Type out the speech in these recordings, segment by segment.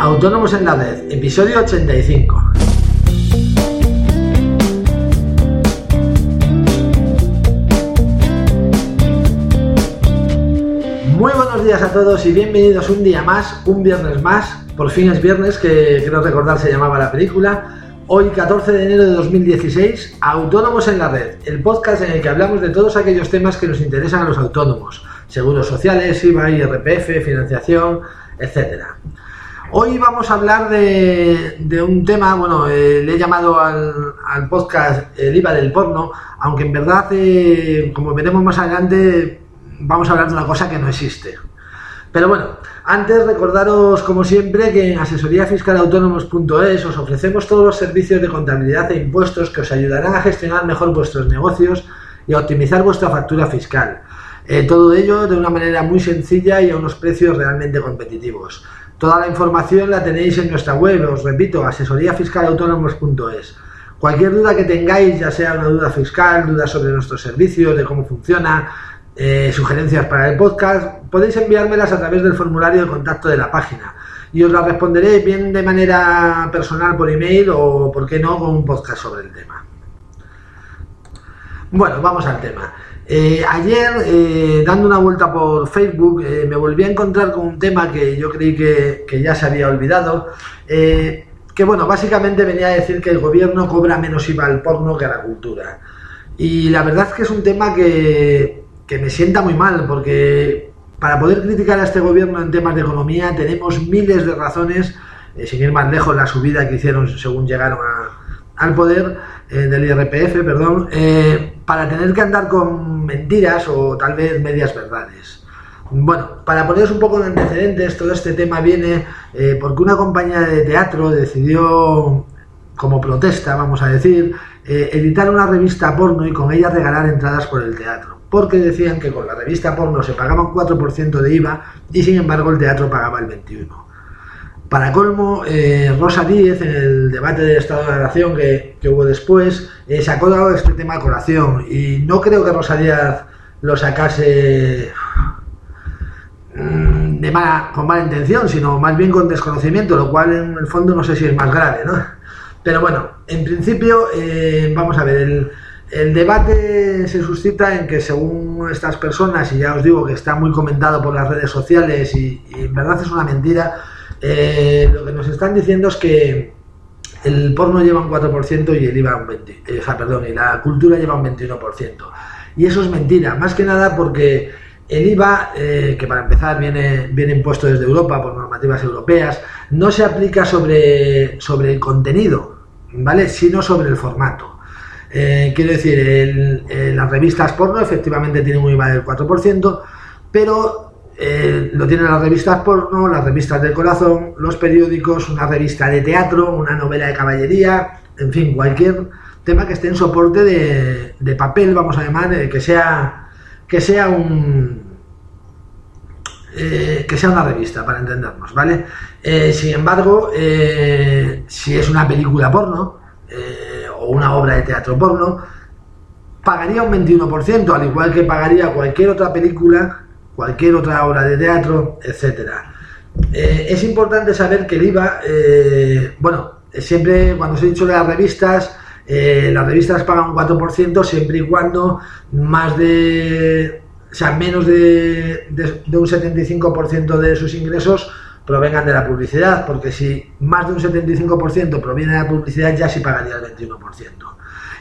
Autónomos en la Red, episodio 85. Muy buenos días a todos y bienvenidos un día más, un viernes más. Por fin es viernes, que creo recordar se llamaba la película. Hoy, 14 de enero de 2016, Autónomos en la Red, el podcast en el que hablamos de todos aquellos temas que nos interesan a los autónomos, seguros sociales, IVA, IRPF, financiación, etcétera. Hoy vamos a hablar de, un tema, bueno, eh, le he llamado al, podcast el IVA del porno, aunque en verdad, eh, como veremos más adelante, vamos a hablar de una cosa que no existe. Pero bueno, antes recordaros como siempre que en asesoríafiscalautónomos.es os ofrecemos todos los servicios de contabilidad e impuestos que os ayudarán a gestionar mejor vuestros negocios y a optimizar vuestra factura fiscal. Eh, todo ello de una manera muy sencilla y a unos precios realmente competitivos. Toda la información la tenéis en nuestra web, os repito, asesoríafiscalautónomos.es. Cualquier duda que tengáis, ya sea una duda fiscal, dudas sobre nuestros servicios, de cómo funciona, eh, sugerencias para el podcast, podéis enviármelas a través del formulario de contacto de la página y os las responderé bien de manera personal por email o, por qué no, con un podcast sobre el tema. Bueno, vamos al tema. Eh, ayer, eh, dando una vuelta por Facebook, eh, me volví a encontrar con un tema que yo creí que, ya se había olvidado, que bueno, básicamente venía a decir que el gobierno cobra menos IVA al porno que a la cultura. Y la verdad es que es un tema que, que me sienta muy mal, porque para poder criticar a este gobierno en temas de economía tenemos miles de razones, sin ir más lejos la subida que hicieron según llegaron al poder, del IRPF, perdón, para tener que andar con mentiras o tal vez medias verdades. Bueno, para poneros un poco de antecedentes, todo este tema viene eh, porque una compañía de teatro decidió, como protesta, vamos a decir, eh, editar una revista porno y con ella regalar entradas por el teatro. Porque decían que con la revista porno se pagaba un 4% de IVA y sin embargo el teatro pagaba el 21%. Para colmo, eh, Rosa Díez, en el debate de Estado de la Nación que, hubo después, eh, sacó este tema a colación. Y no creo que Rosa Díez lo sacase mm, de con mala intención, sino más bien con desconocimiento, lo cual en el fondo no sé si es más grave, ¿no? Pero bueno, en principio, eh, vamos a ver, el, el, debate se suscita en que según estas personas, y ya os digo que está muy comentado por las redes sociales y en verdad es una mentira, eh, lo que nos están diciendo es que el porno lleva un 4% y el IVA un 20%, eh, perdón, y la cultura lleva un 21%. Y eso es mentira, más que nada porque el IVA, eh, que para empezar viene, viene impuesto desde Europa por normativas europeas, no se aplica sobre, sobre el contenido, ¿vale? Sino sobre el formato. quiero decir, las revistas porno efectivamente tienen un IVA del 4%, pero eh, lo tienen las revistas porno, las revistas del corazón, los periódicos, una revista de teatro, una novela de caballería, en fin, cualquier tema que esté en soporte de, papel, vamos a llamar, eh, que sea que sea un eh, que sea una revista, para entendernos, ¿vale? sin embargo, si es una película porno o una obra de teatro porno, pagaría un 21%, al igual que pagaría cualquier otra película cualquier otra obra de teatro, etcétera. Eh, es importante saber que el IVA, eh, bueno, siempre cuando se ha dicho de las revistas, eh, las revistas pagan un 4% siempre y cuando más de, sea, menos de, un 75% de sus ingresos provengan de la publicidad, porque si más de un 75% proviene de la publicidad ya sí pagaría el 21%.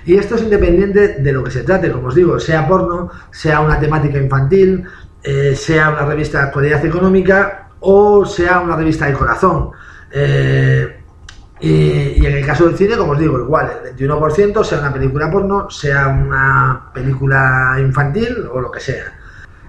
Y esto es independiente de lo que se trate, como os digo, sea porno, sea una temática infantil, eh, sea una revista de actualidad económica o sea una revista de corazón. Eh, y, en el caso del cine, como os digo, igual, el 21% sea una película porno, sea una película infantil o lo que sea.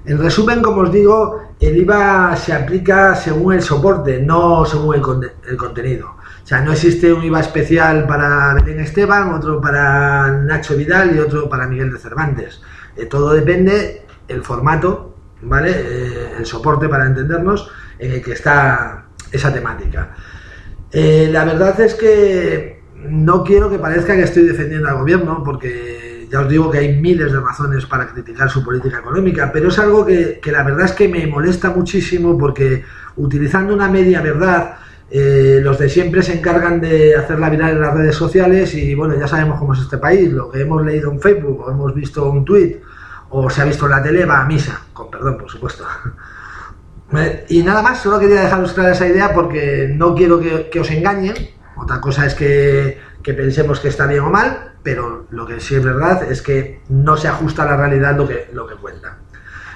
En resumen, como os digo, el IVA se aplica según el soporte, no según el, contenido. O sea, no existe un IVA especial para Belén Esteban, otro para Nacho Vidal y otro para Miguel de Cervantes. Eh, todo depende el formato ¿vale? Eh, el soporte para entendernos en el que está esa temática. Eh, la verdad es que no quiero que parezca que estoy defendiendo al gobierno, porque ya os digo que hay miles de razones para criticar su política económica, pero es algo que, que la verdad es que me molesta muchísimo porque utilizando una media verdad, eh, los de siempre se encargan de hacerla viral en las redes sociales y bueno, ya sabemos cómo es este país, lo que hemos leído en Facebook o hemos visto un tweet o se ha visto en la tele va a misa, perdón, por supuesto. y nada más, solo quería dejaros clara esa idea porque no quiero que, os engañen, otra cosa es que, pensemos que está bien o mal, pero lo que sí es verdad es que no se ajusta a la realidad lo que, lo que cuenta.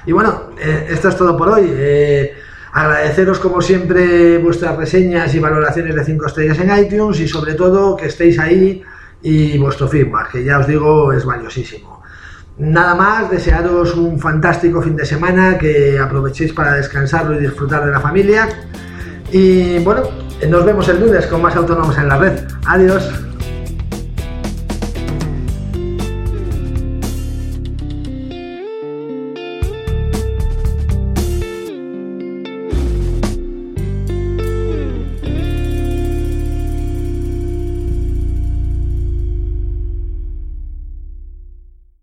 Y bueno, eh, esto es todo por hoy. Eh, Agradeceros como siempre vuestras reseñas y valoraciones de 5 estrellas en iTunes y sobre todo que estéis ahí y vuestro feedback, que ya os digo es valiosísimo. Nada más, desearos un fantástico fin de semana, que aprovechéis para descansarlo y disfrutar de la familia. Y bueno, nos vemos el lunes con más autónomos en la red. Adiós.